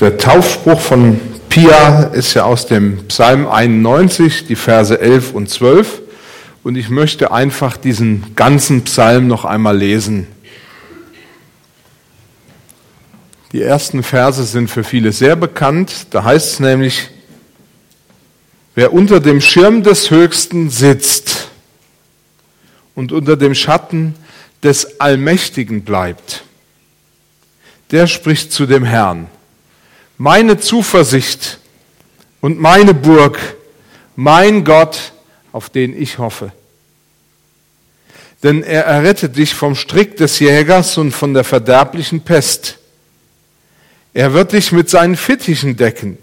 Der Taufspruch von Pia ist ja aus dem Psalm 91, die Verse 11 und 12. Und ich möchte einfach diesen ganzen Psalm noch einmal lesen. Die ersten Verse sind für viele sehr bekannt. Da heißt es nämlich, wer unter dem Schirm des Höchsten sitzt und unter dem Schatten des Allmächtigen bleibt, der spricht zu dem Herrn meine Zuversicht und meine Burg, mein Gott, auf den ich hoffe. Denn er errettet dich vom Strick des Jägers und von der verderblichen Pest. Er wird dich mit seinen Fittichen decken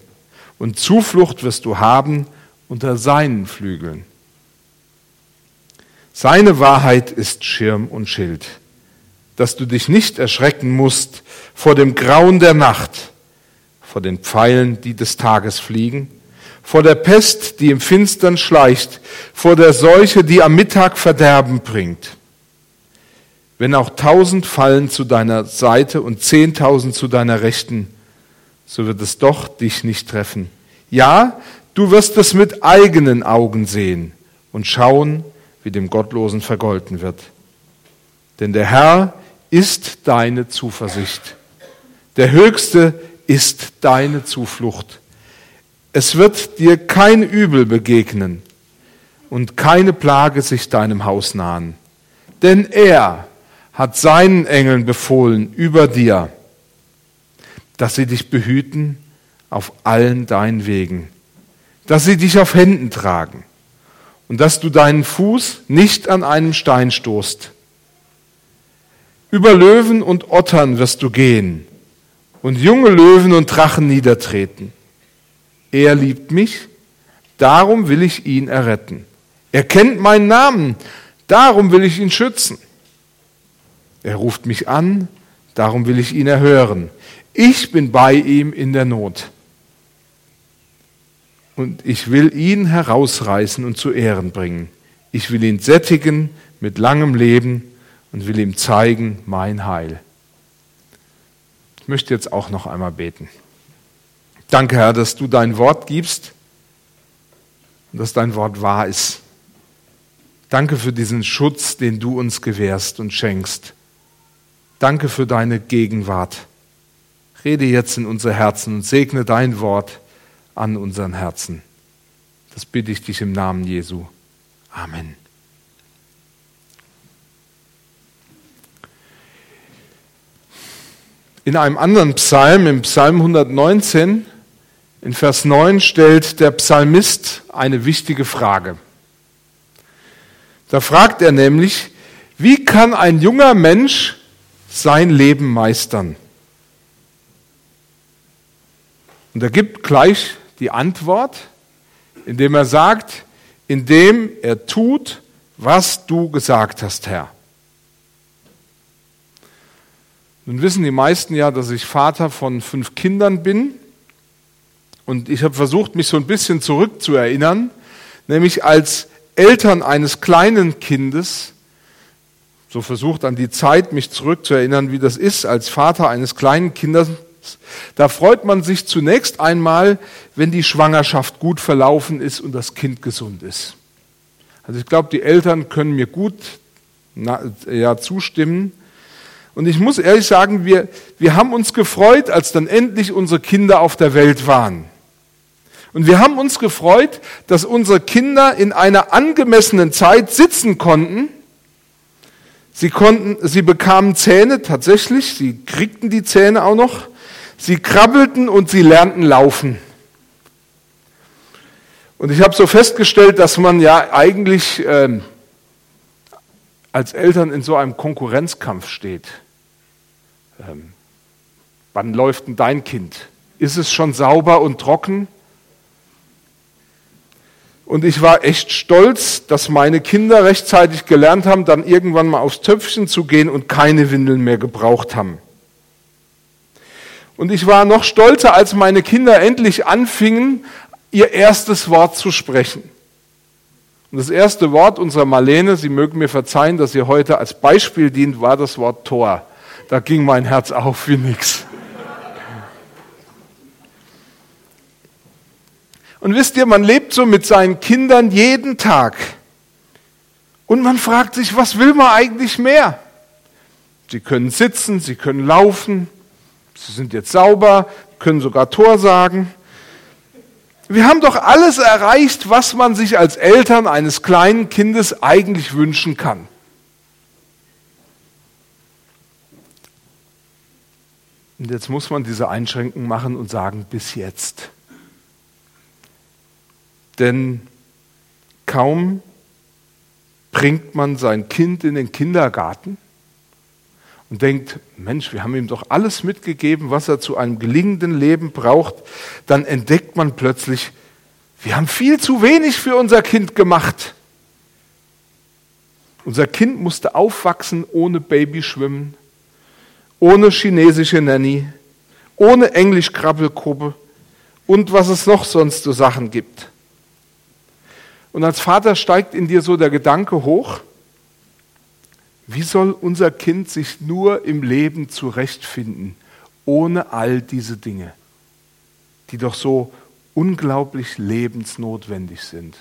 und Zuflucht wirst du haben unter seinen Flügeln. Seine Wahrheit ist Schirm und Schild, dass du dich nicht erschrecken musst vor dem Grauen der Nacht, vor den Pfeilen, die des Tages fliegen, vor der Pest, die im Finstern schleicht, vor der Seuche, die am Mittag Verderben bringt. Wenn auch tausend fallen zu deiner Seite und zehntausend zu deiner Rechten, so wird es doch dich nicht treffen. Ja, du wirst es mit eigenen Augen sehen und schauen, wie dem Gottlosen vergolten wird. Denn der Herr ist deine Zuversicht. Der Höchste ist deine Zuflucht. Es wird dir kein Übel begegnen und keine Plage sich deinem Haus nahen. Denn er hat seinen Engeln befohlen über dir, dass sie dich behüten auf allen deinen Wegen, dass sie dich auf Händen tragen und dass du deinen Fuß nicht an einem Stein stoßt. Über Löwen und Ottern wirst du gehen und junge Löwen und Drachen niedertreten. Er liebt mich, darum will ich ihn erretten. Er kennt meinen Namen, darum will ich ihn schützen. Er ruft mich an, darum will ich ihn erhören. Ich bin bei ihm in der Not. Und ich will ihn herausreißen und zu Ehren bringen. Ich will ihn sättigen mit langem Leben und will ihm zeigen mein Heil. Ich möchte jetzt auch noch einmal beten. Danke, Herr, dass du dein Wort gibst und dass dein Wort wahr ist. Danke für diesen Schutz, den du uns gewährst und schenkst. Danke für deine Gegenwart. Rede jetzt in unser Herzen und segne dein Wort an unseren Herzen. Das bitte ich dich im Namen Jesu. Amen. In einem anderen Psalm, im Psalm 119, in Vers 9, stellt der Psalmist eine wichtige Frage. Da fragt er nämlich, wie kann ein junger Mensch sein Leben meistern? Und er gibt gleich die Antwort, indem er sagt, indem er tut, was du gesagt hast, Herr. Nun wissen die meisten ja, dass ich Vater von fünf Kindern bin. Und ich habe versucht, mich so ein bisschen zurückzuerinnern, nämlich als Eltern eines kleinen Kindes, so versucht an die Zeit, mich zurückzuerinnern, wie das ist, als Vater eines kleinen Kindes, da freut man sich zunächst einmal, wenn die Schwangerschaft gut verlaufen ist und das Kind gesund ist. Also ich glaube, die Eltern können mir gut ja, zustimmen. Und ich muss ehrlich sagen, wir, wir haben uns gefreut, als dann endlich unsere Kinder auf der Welt waren. Und wir haben uns gefreut, dass unsere Kinder in einer angemessenen Zeit sitzen konnten. Sie konnten, sie bekamen Zähne tatsächlich, sie kriegten die Zähne auch noch. Sie krabbelten und sie lernten laufen. Und ich habe so festgestellt, dass man ja eigentlich äh, als Eltern in so einem Konkurrenzkampf steht. Ähm, wann läuft denn dein Kind? Ist es schon sauber und trocken? Und ich war echt stolz, dass meine Kinder rechtzeitig gelernt haben, dann irgendwann mal aufs Töpfchen zu gehen und keine Windeln mehr gebraucht haben. Und ich war noch stolzer, als meine Kinder endlich anfingen, ihr erstes Wort zu sprechen. Und das erste Wort unserer Marlene, Sie mögen mir verzeihen, dass sie heute als Beispiel dient, war das Wort Tor da ging mein Herz auf wie nix. Und wisst ihr, man lebt so mit seinen Kindern jeden Tag. Und man fragt sich, was will man eigentlich mehr? Sie können sitzen, sie können laufen, sie sind jetzt sauber, können sogar Tor sagen. Wir haben doch alles erreicht, was man sich als Eltern eines kleinen Kindes eigentlich wünschen kann. Und jetzt muss man diese Einschränkung machen und sagen, bis jetzt. Denn kaum bringt man sein Kind in den Kindergarten und denkt, Mensch, wir haben ihm doch alles mitgegeben, was er zu einem gelingenden Leben braucht, dann entdeckt man plötzlich, wir haben viel zu wenig für unser Kind gemacht. Unser Kind musste aufwachsen ohne Babyschwimmen, ohne chinesische Nanny, ohne Englisch-Krabbelgruppe und was es noch sonst so Sachen gibt. Und als Vater steigt in dir so der Gedanke hoch, wie soll unser Kind sich nur im Leben zurechtfinden, ohne all diese Dinge, die doch so unglaublich lebensnotwendig sind?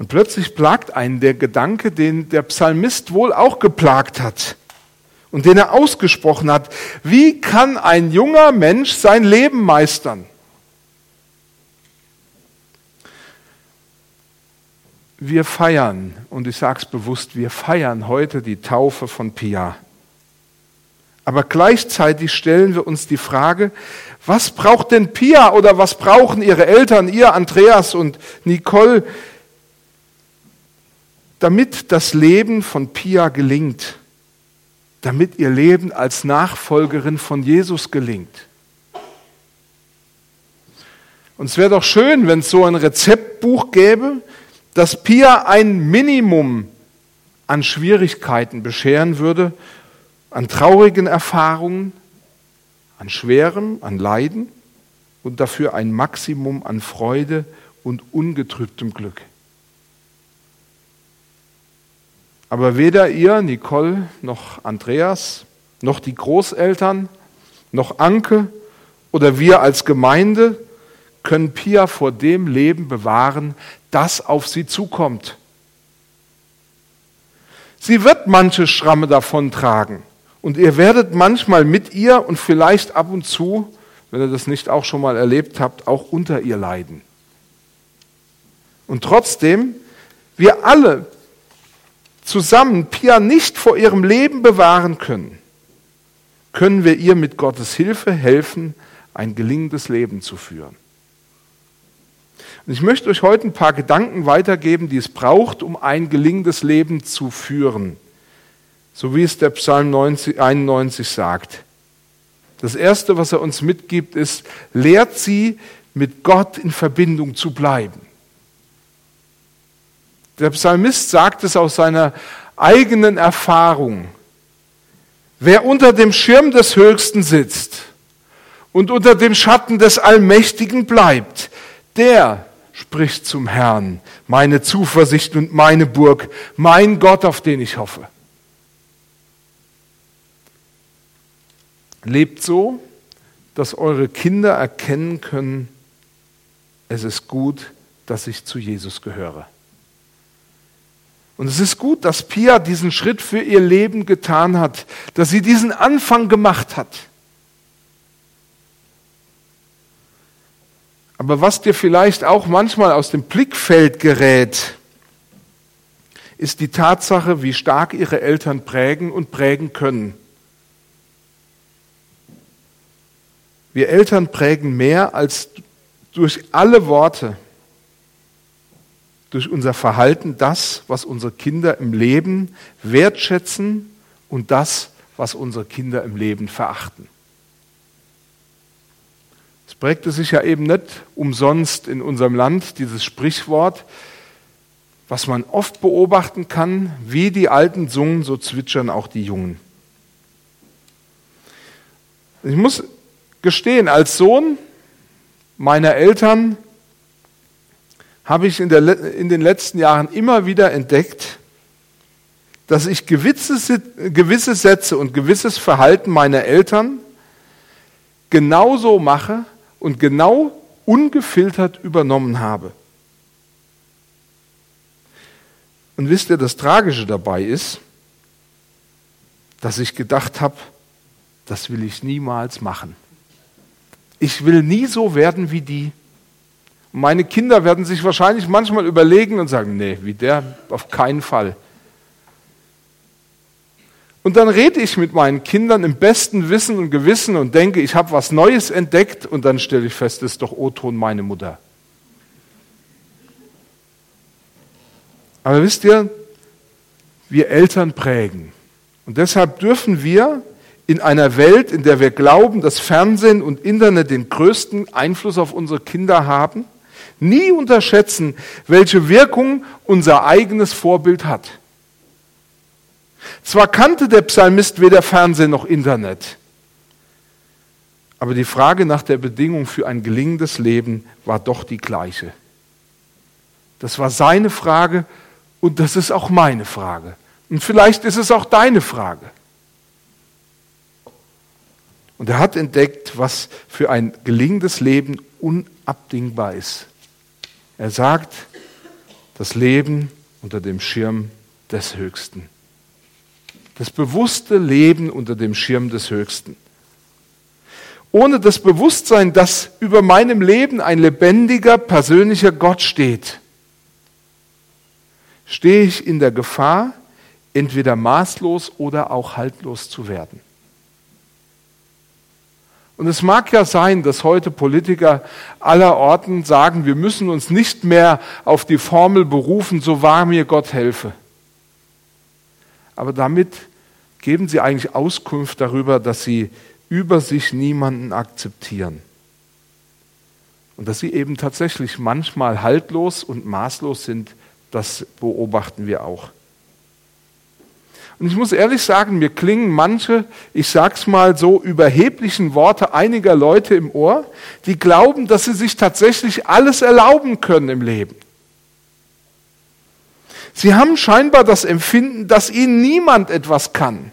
Und plötzlich plagt einen der Gedanke, den der Psalmist wohl auch geplagt hat und den er ausgesprochen hat. Wie kann ein junger Mensch sein Leben meistern? Wir feiern, und ich sage es bewusst, wir feiern heute die Taufe von Pia. Aber gleichzeitig stellen wir uns die Frage, was braucht denn Pia oder was brauchen ihre Eltern, ihr Andreas und Nicole, damit das Leben von Pia gelingt, damit ihr Leben als Nachfolgerin von Jesus gelingt. Und es wäre doch schön, wenn es so ein Rezeptbuch gäbe, das Pia ein Minimum an Schwierigkeiten bescheren würde, an traurigen Erfahrungen, an Schwerem, an Leiden und dafür ein Maximum an Freude und ungetrübtem Glück. Aber weder ihr, Nicole, noch Andreas, noch die Großeltern, noch Anke oder wir als Gemeinde können Pia vor dem Leben bewahren, das auf sie zukommt. Sie wird manche Schramme davontragen und ihr werdet manchmal mit ihr und vielleicht ab und zu, wenn ihr das nicht auch schon mal erlebt habt, auch unter ihr leiden. Und trotzdem, wir alle zusammen Pia nicht vor ihrem Leben bewahren können, können wir ihr mit Gottes Hilfe helfen, ein gelingendes Leben zu führen. Und ich möchte euch heute ein paar Gedanken weitergeben, die es braucht, um ein gelingendes Leben zu führen. So wie es der Psalm 90, 91 sagt. Das Erste, was er uns mitgibt, ist, lehrt sie, mit Gott in Verbindung zu bleiben. Der Psalmist sagt es aus seiner eigenen Erfahrung. Wer unter dem Schirm des Höchsten sitzt und unter dem Schatten des Allmächtigen bleibt, der spricht zum Herrn, meine Zuversicht und meine Burg, mein Gott, auf den ich hoffe. Lebt so, dass eure Kinder erkennen können, es ist gut, dass ich zu Jesus gehöre. Und es ist gut, dass Pia diesen Schritt für ihr Leben getan hat, dass sie diesen Anfang gemacht hat. Aber was dir vielleicht auch manchmal aus dem Blickfeld gerät, ist die Tatsache, wie stark ihre Eltern prägen und prägen können. Wir Eltern prägen mehr als durch alle Worte durch unser Verhalten das, was unsere Kinder im Leben wertschätzen und das, was unsere Kinder im Leben verachten. Es prägte sich ja eben nicht umsonst in unserem Land dieses Sprichwort, was man oft beobachten kann, wie die Alten sungen, so zwitschern auch die Jungen. Ich muss gestehen, als Sohn meiner Eltern habe ich in, der, in den letzten Jahren immer wieder entdeckt, dass ich gewisse, gewisse Sätze und gewisses Verhalten meiner Eltern genauso mache, und genau ungefiltert übernommen habe. Und wisst ihr, das Tragische dabei ist, dass ich gedacht habe, das will ich niemals machen. Ich will nie so werden wie die. Meine Kinder werden sich wahrscheinlich manchmal überlegen und sagen, nee, wie der auf keinen Fall. Und dann rede ich mit meinen Kindern im besten Wissen und Gewissen und denke, ich habe was Neues entdeckt und dann stelle ich fest, das ist doch O-Ton meine Mutter. Aber wisst ihr, wir Eltern prägen. Und deshalb dürfen wir in einer Welt, in der wir glauben, dass Fernsehen und Internet den größten Einfluss auf unsere Kinder haben, nie unterschätzen, welche Wirkung unser eigenes Vorbild hat. Zwar kannte der Psalmist weder Fernsehen noch Internet, aber die Frage nach der Bedingung für ein gelingendes Leben war doch die gleiche. Das war seine Frage und das ist auch meine Frage. Und vielleicht ist es auch deine Frage. Und er hat entdeckt, was für ein gelingendes Leben unabdingbar ist. Er sagt, das Leben unter dem Schirm des Höchsten. Das bewusste Leben unter dem Schirm des Höchsten. Ohne das Bewusstsein, dass über meinem Leben ein lebendiger, persönlicher Gott steht, stehe ich in der Gefahr, entweder maßlos oder auch haltlos zu werden. Und es mag ja sein, dass heute Politiker aller Orten sagen, wir müssen uns nicht mehr auf die Formel berufen, so wahr mir Gott helfe. Aber damit geben sie eigentlich Auskunft darüber, dass sie über sich niemanden akzeptieren. Und dass sie eben tatsächlich manchmal haltlos und maßlos sind, das beobachten wir auch. Und ich muss ehrlich sagen, mir klingen manche, ich sag's mal so, überheblichen Worte einiger Leute im Ohr, die glauben, dass sie sich tatsächlich alles erlauben können im Leben. Sie haben scheinbar das Empfinden, dass ihnen niemand etwas kann.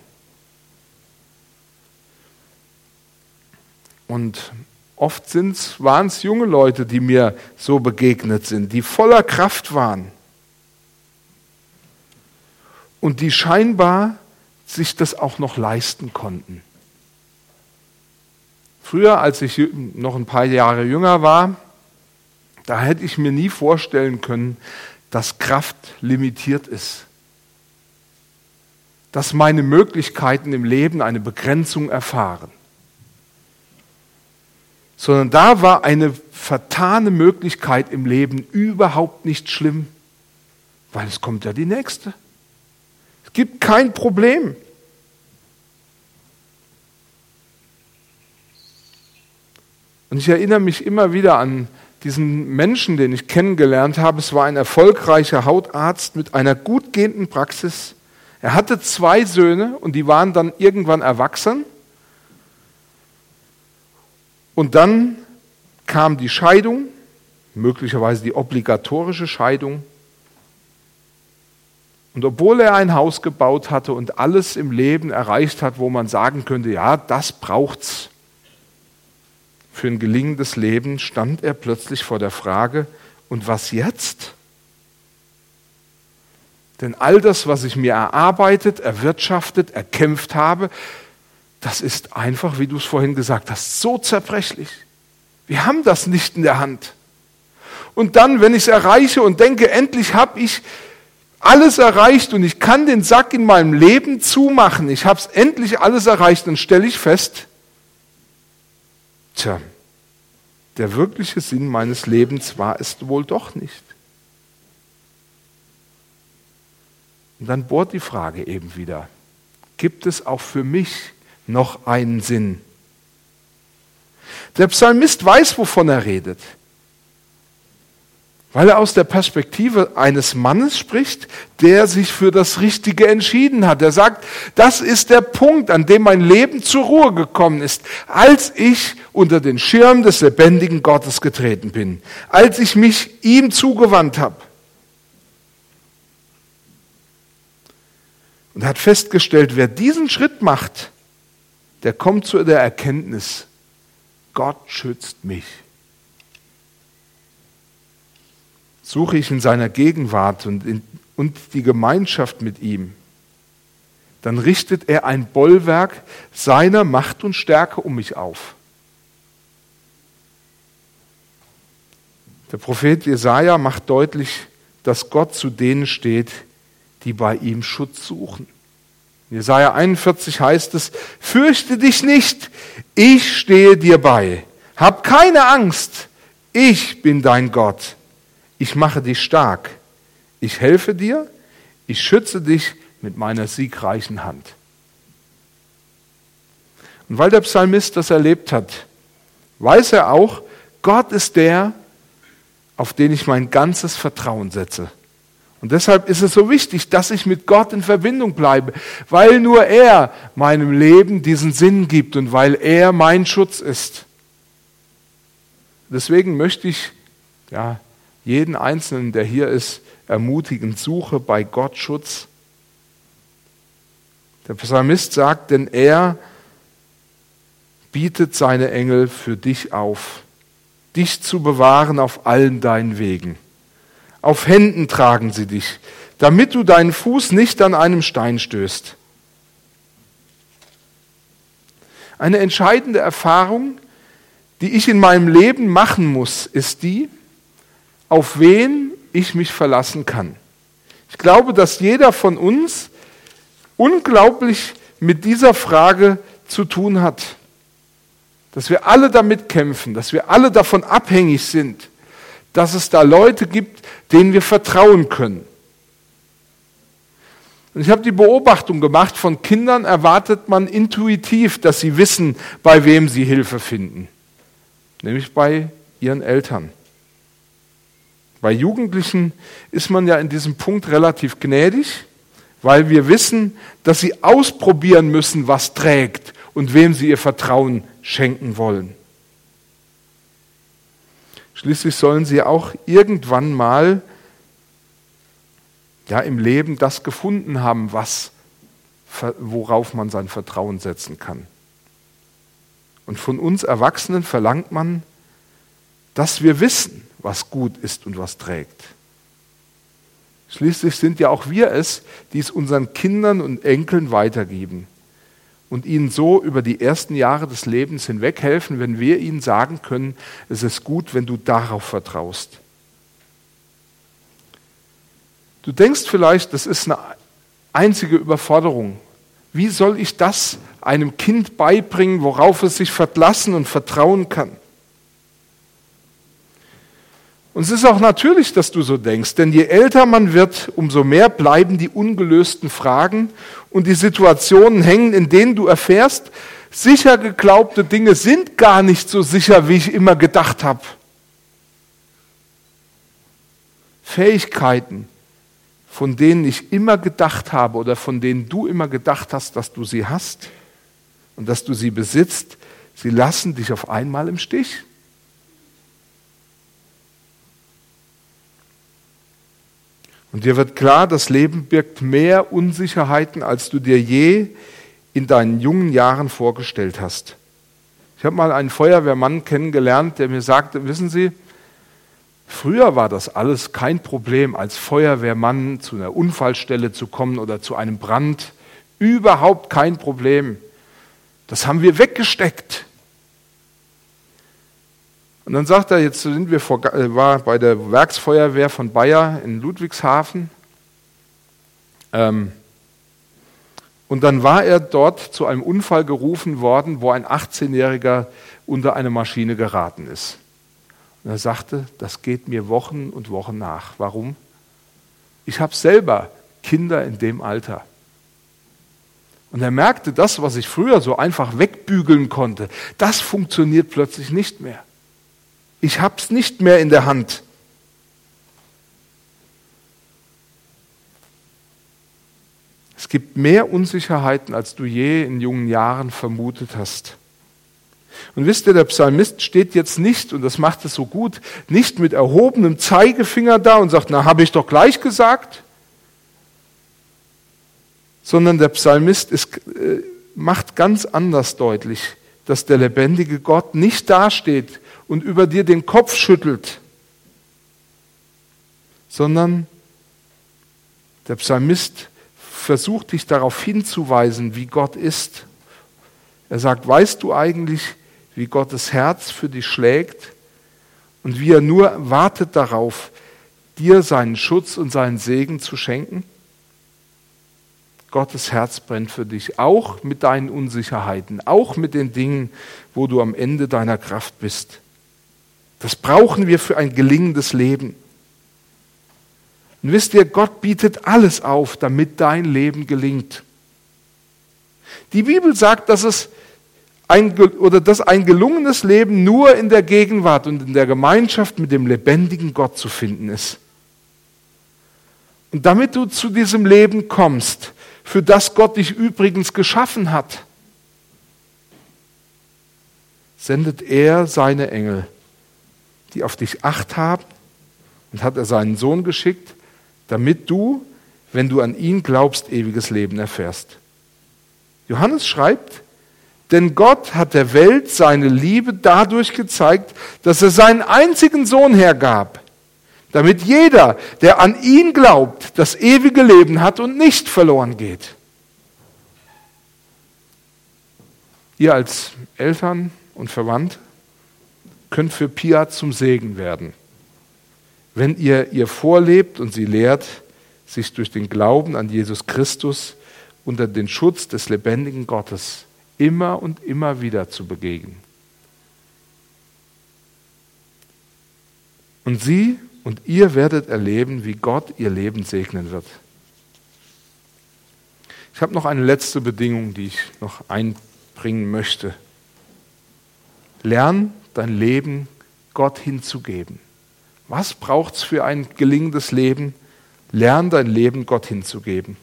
Und oft waren es junge Leute, die mir so begegnet sind, die voller Kraft waren und die scheinbar sich das auch noch leisten konnten. Früher, als ich noch ein paar Jahre jünger war, da hätte ich mir nie vorstellen können, dass Kraft limitiert ist. Dass meine Möglichkeiten im Leben eine Begrenzung erfahren. Sondern da war eine vertane Möglichkeit im Leben überhaupt nicht schlimm, weil es kommt ja die nächste gibt kein Problem. Und ich erinnere mich immer wieder an diesen Menschen, den ich kennengelernt habe. Es war ein erfolgreicher Hautarzt mit einer gut gehenden Praxis. Er hatte zwei Söhne und die waren dann irgendwann erwachsen. Und dann kam die Scheidung, möglicherweise die obligatorische Scheidung. Und obwohl er ein Haus gebaut hatte und alles im Leben erreicht hat, wo man sagen könnte, ja, das braucht's für ein gelingendes Leben, stand er plötzlich vor der Frage, und was jetzt? Denn all das, was ich mir erarbeitet, erwirtschaftet, erkämpft habe, das ist einfach, wie du es vorhin gesagt hast, so zerbrechlich. Wir haben das nicht in der Hand. Und dann, wenn ich es erreiche und denke, endlich habe ich alles erreicht und ich kann den Sack in meinem Leben zumachen. Ich habe es endlich alles erreicht, dann stelle ich fest, tja, der wirkliche Sinn meines Lebens war es wohl doch nicht. Und dann bohrt die Frage eben wieder, gibt es auch für mich noch einen Sinn? Der Psalmist weiß, wovon er redet weil er aus der Perspektive eines Mannes spricht, der sich für das Richtige entschieden hat. Er sagt, das ist der Punkt, an dem mein Leben zur Ruhe gekommen ist, als ich unter den Schirm des lebendigen Gottes getreten bin, als ich mich ihm zugewandt habe. Und hat festgestellt, wer diesen Schritt macht, der kommt zu der Erkenntnis, Gott schützt mich. Suche ich in seiner Gegenwart und, in, und die Gemeinschaft mit ihm, dann richtet er ein Bollwerk seiner Macht und Stärke um mich auf. Der Prophet Jesaja macht deutlich, dass Gott zu denen steht, die bei ihm Schutz suchen. In Jesaja 41 heißt es, fürchte dich nicht, ich stehe dir bei. Hab keine Angst, ich bin dein Gott. Ich mache dich stark. Ich helfe dir, ich schütze dich mit meiner siegreichen Hand. Und weil der Psalmist das erlebt hat, weiß er auch, Gott ist der, auf den ich mein ganzes Vertrauen setze. Und deshalb ist es so wichtig, dass ich mit Gott in Verbindung bleibe, weil nur er meinem Leben diesen Sinn gibt und weil er mein Schutz ist. Deswegen möchte ich ja, jeden Einzelnen, der hier ist, ermutigen, suche bei Gott Schutz. Der Psalmist sagt, denn er bietet seine Engel für dich auf dich zu bewahren auf allen deinen Wegen. Auf Händen tragen sie dich, damit du deinen Fuß nicht an einem Stein stößt. Eine entscheidende Erfahrung, die ich in meinem Leben machen muss, ist die, auf wen ich mich verlassen kann. Ich glaube, dass jeder von uns unglaublich mit dieser Frage zu tun hat dass wir alle damit kämpfen, dass wir alle davon abhängig sind, dass es da Leute gibt, denen wir vertrauen können. Und ich habe die Beobachtung gemacht, von Kindern erwartet man intuitiv, dass sie wissen, bei wem sie Hilfe finden, nämlich bei ihren Eltern. Bei Jugendlichen ist man ja in diesem Punkt relativ gnädig, weil wir wissen, dass sie ausprobieren müssen, was trägt und wem sie ihr Vertrauen schenken wollen. Schließlich sollen sie auch irgendwann mal ja, im Leben das gefunden haben, was, worauf man sein Vertrauen setzen kann. Und von uns Erwachsenen verlangt man, dass wir wissen, was gut ist und was trägt. Schließlich sind ja auch wir es, die es unseren Kindern und Enkeln weitergeben und ihnen so über die ersten Jahre des Lebens hinweg helfen, wenn wir ihnen sagen können, es ist gut, wenn du darauf vertraust. Du denkst vielleicht, das ist eine einzige Überforderung. Wie soll ich das einem Kind beibringen, worauf es sich verlassen und vertrauen kann? Und es ist auch natürlich, dass du so denkst, denn je älter man wird, umso mehr bleiben die ungelösten Fragen und die Situationen hängen, in denen du erfährst, sicher geglaubte Dinge sind gar nicht so sicher, wie ich immer gedacht habe. Fähigkeiten, von denen ich immer gedacht habe oder von denen du immer gedacht hast, dass du sie hast und dass du sie besitzt, sie lassen dich auf einmal im Stich. Und dir wird klar, das Leben birgt mehr Unsicherheiten, als du dir je in deinen jungen Jahren vorgestellt hast. Ich habe mal einen Feuerwehrmann kennengelernt, der mir sagte, wissen Sie, früher war das alles kein Problem, als Feuerwehrmann zu einer Unfallstelle zu kommen oder zu einem Brand. Überhaupt kein Problem. Das haben wir weggesteckt. Und dann sagt er, jetzt sind wir vor, äh, war bei der Werksfeuerwehr von Bayer in Ludwigshafen. Ähm, und dann war er dort zu einem Unfall gerufen worden, wo ein 18-Jähriger unter eine Maschine geraten ist. Und er sagte, das geht mir Wochen und Wochen nach. Warum? Ich habe selber Kinder in dem Alter. Und er merkte, das, was ich früher so einfach wegbügeln konnte, das funktioniert plötzlich nicht mehr. Ich habe es nicht mehr in der Hand. Es gibt mehr Unsicherheiten, als du je in jungen Jahren vermutet hast. Und wisst ihr, der Psalmist steht jetzt nicht, und das macht es so gut, nicht mit erhobenem Zeigefinger da und sagt, na, habe ich doch gleich gesagt, sondern der Psalmist ist, äh, macht ganz anders deutlich, dass der lebendige Gott nicht dasteht und über dir den Kopf schüttelt, sondern der Psalmist versucht dich darauf hinzuweisen, wie Gott ist. Er sagt, weißt du eigentlich, wie Gottes Herz für dich schlägt und wie er nur wartet darauf, dir seinen Schutz und seinen Segen zu schenken? Gottes Herz brennt für dich, auch mit deinen Unsicherheiten, auch mit den Dingen, wo du am Ende deiner Kraft bist. Das brauchen wir für ein gelingendes Leben. Und wisst ihr, Gott bietet alles auf, damit dein Leben gelingt. Die Bibel sagt, dass es ein, oder dass ein gelungenes Leben nur in der Gegenwart und in der Gemeinschaft mit dem lebendigen Gott zu finden ist. Und damit du zu diesem Leben kommst, für das Gott dich übrigens geschaffen hat, sendet er seine Engel, die auf dich acht haben, und hat er seinen Sohn geschickt, damit du, wenn du an ihn glaubst, ewiges Leben erfährst. Johannes schreibt, denn Gott hat der Welt seine Liebe dadurch gezeigt, dass er seinen einzigen Sohn hergab, damit jeder, der an ihn glaubt, das ewige Leben hat und nicht verloren geht. Ihr als Eltern und Verwandt könnt für Pia zum Segen werden wenn ihr ihr vorlebt und sie lehrt, sich durch den Glauben an Jesus Christus unter den Schutz des lebendigen Gottes immer und immer wieder zu begegnen. Und sie und ihr werdet erleben, wie Gott ihr Leben segnen wird. Ich habe noch eine letzte Bedingung, die ich noch einbringen möchte. Lern dein Leben Gott hinzugeben. Was braucht es für ein gelingendes Leben? Lern dein Leben Gott hinzugeben.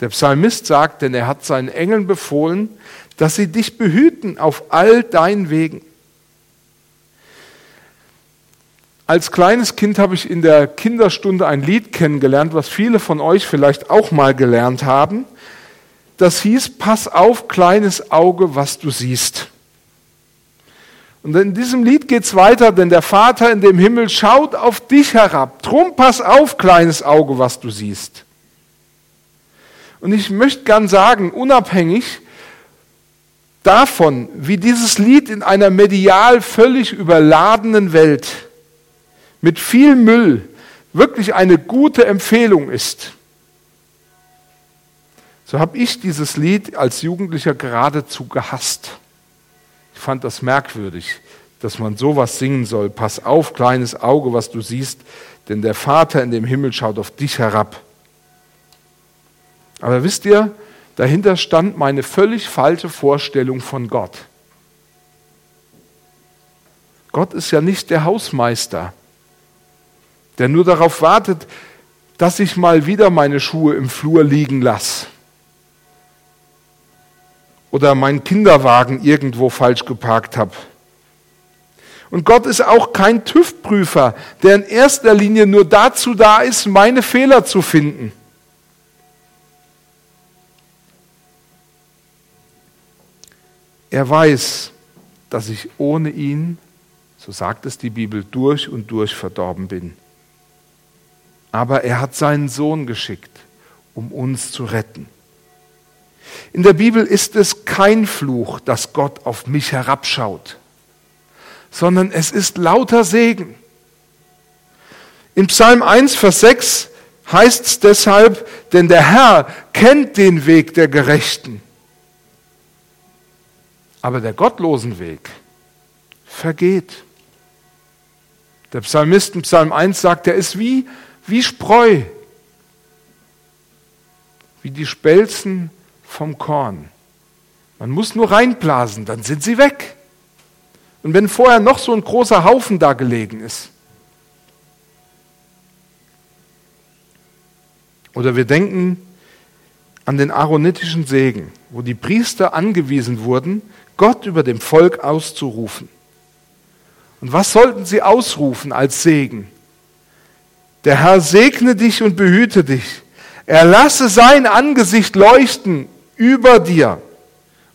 Der Psalmist sagt, denn er hat seinen Engeln befohlen, dass sie dich behüten auf all deinen Wegen. Als kleines Kind habe ich in der Kinderstunde ein Lied kennengelernt, was viele von euch vielleicht auch mal gelernt haben. Das hieß, pass auf, kleines Auge, was du siehst. Und in diesem Lied geht es weiter, denn der Vater in dem Himmel schaut auf dich herab. Drum pass auf, kleines Auge, was du siehst. Und ich möchte gern sagen, unabhängig davon, wie dieses Lied in einer medial völlig überladenen Welt mit viel Müll wirklich eine gute Empfehlung ist, so habe ich dieses Lied als Jugendlicher geradezu gehasst. Ich fand das merkwürdig, dass man sowas singen soll. Pass auf, kleines Auge, was du siehst, denn der Vater in dem Himmel schaut auf dich herab. Aber wisst ihr, dahinter stand meine völlig falsche Vorstellung von Gott. Gott ist ja nicht der Hausmeister, der nur darauf wartet, dass ich mal wieder meine Schuhe im Flur liegen lasse oder meinen Kinderwagen irgendwo falsch geparkt habe. Und Gott ist auch kein TÜV-Prüfer, der in erster Linie nur dazu da ist, meine Fehler zu finden. Er weiß, dass ich ohne ihn, so sagt es die Bibel, durch und durch verdorben bin. Aber er hat seinen Sohn geschickt, um uns zu retten. In der Bibel ist es kein Fluch, dass Gott auf mich herabschaut, sondern es ist lauter Segen. In Psalm 1, Vers 6 heißt es deshalb, denn der Herr kennt den Weg der Gerechten, aber der gottlosen Weg vergeht. Der Psalmist in Psalm 1 sagt, er ist wie, wie Spreu, wie die Spelzen vom Korn. Man muss nur reinblasen, dann sind sie weg. Und wenn vorher noch so ein großer Haufen da gelegen ist, oder wir denken an den aaronitischen Segen, wo die Priester angewiesen wurden, Gott über dem Volk auszurufen. Und was sollten sie ausrufen als Segen? Der Herr segne dich und behüte dich. Er lasse sein Angesicht leuchten über dir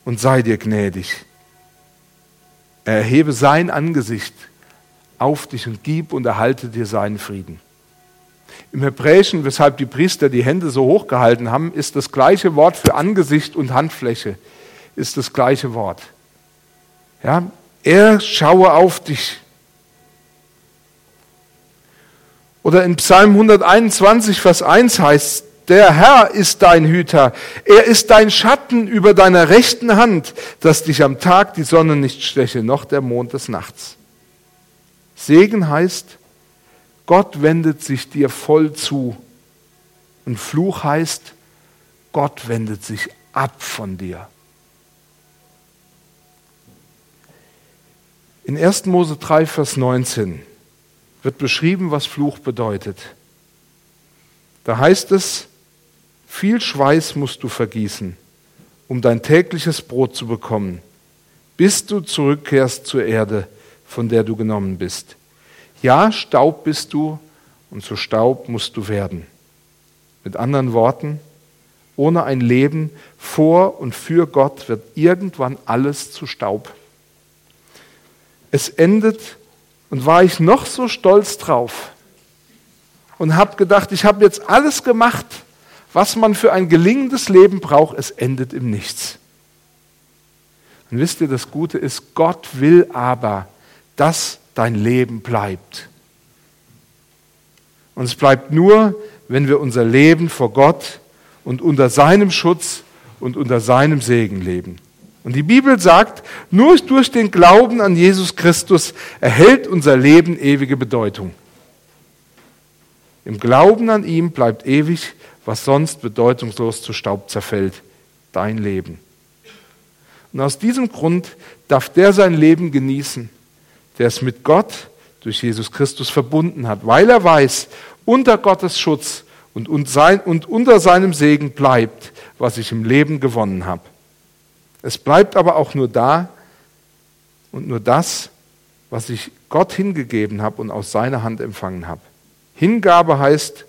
und sei dir gnädig. erhebe sein Angesicht auf dich und gib und erhalte dir seinen Frieden. Im Hebräischen, weshalb die Priester die Hände so hochgehalten haben, ist das gleiche Wort für Angesicht und Handfläche, ist das gleiche Wort. Ja, er schaue auf dich. Oder in Psalm 121, Vers 1 heißt, der Herr ist dein Hüter, er ist dein Schatten über deiner rechten Hand, dass dich am Tag die Sonne nicht steche, noch der Mond des Nachts. Segen heißt, Gott wendet sich dir voll zu. Und Fluch heißt, Gott wendet sich ab von dir. In 1. Mose 3, Vers 19 wird beschrieben, was Fluch bedeutet. Da heißt es, viel Schweiß musst du vergießen, um dein tägliches Brot zu bekommen, bis du zurückkehrst zur Erde, von der du genommen bist. Ja, Staub bist du und zu Staub musst du werden. Mit anderen Worten, ohne ein Leben vor und für Gott wird irgendwann alles zu Staub. Es endet und war ich noch so stolz drauf und habe gedacht, ich habe jetzt alles gemacht, was man für ein gelingendes Leben braucht, es endet im Nichts. Und wisst ihr, das Gute ist, Gott will aber, dass dein Leben bleibt. Und es bleibt nur, wenn wir unser Leben vor Gott und unter seinem Schutz und unter seinem Segen leben. Und die Bibel sagt, nur durch den Glauben an Jesus Christus erhält unser Leben ewige Bedeutung. Im Glauben an ihm bleibt ewig, was sonst bedeutungslos zu Staub zerfällt, dein Leben. Und aus diesem Grund darf der sein Leben genießen, der es mit Gott durch Jesus Christus verbunden hat, weil er weiß, unter Gottes Schutz und, unter seinem Segen bleibt, was ich im Leben gewonnen habe. Es bleibt aber auch nur da und nur das, was ich Gott hingegeben habe und aus seiner Hand empfangen habe. Hingabe heißt,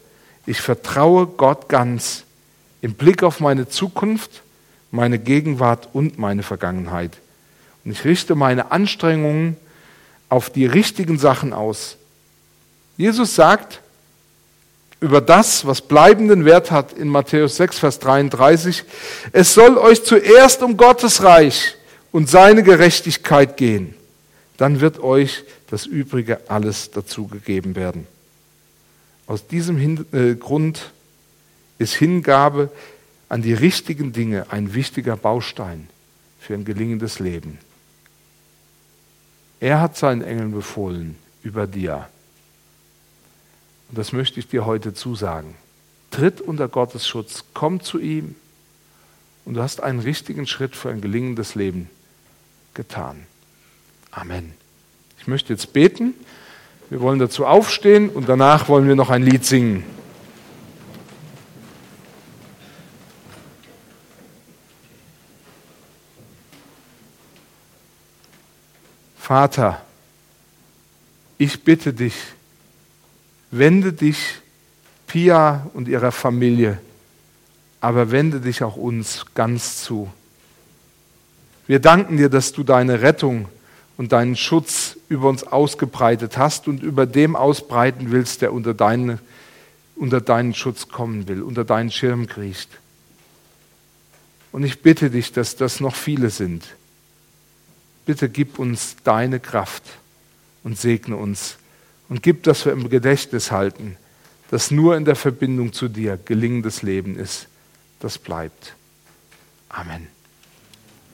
ich vertraue Gott ganz im Blick auf meine Zukunft, meine Gegenwart und meine Vergangenheit. Und ich richte meine Anstrengungen auf die richtigen Sachen aus. Jesus sagt über das, was bleibenden Wert hat in Matthäus 6, Vers 33, es soll euch zuerst um Gottes Reich und seine Gerechtigkeit gehen. Dann wird euch das Übrige alles dazu gegeben werden. Aus diesem äh, Grund ist Hingabe an die richtigen Dinge ein wichtiger Baustein für ein gelingendes Leben. Er hat seinen Engeln befohlen über dir. Und das möchte ich dir heute zusagen. Tritt unter Gottes Schutz, komm zu ihm und du hast einen richtigen Schritt für ein gelingendes Leben getan. Amen. Ich möchte jetzt beten. Wir wollen dazu aufstehen und danach wollen wir noch ein Lied singen. Vater, ich bitte dich, wende dich Pia und ihrer Familie, aber wende dich auch uns ganz zu. Wir danken dir, dass du deine Rettung und deinen Schutz über uns ausgebreitet hast und über dem ausbreiten willst, der unter, deine, unter deinen Schutz kommen will, unter deinen Schirm kriecht. Und ich bitte dich, dass das noch viele sind. Bitte gib uns deine Kraft und segne uns und gib, dass wir im Gedächtnis halten, dass nur in der Verbindung zu dir gelingendes Leben ist. Das bleibt. Amen.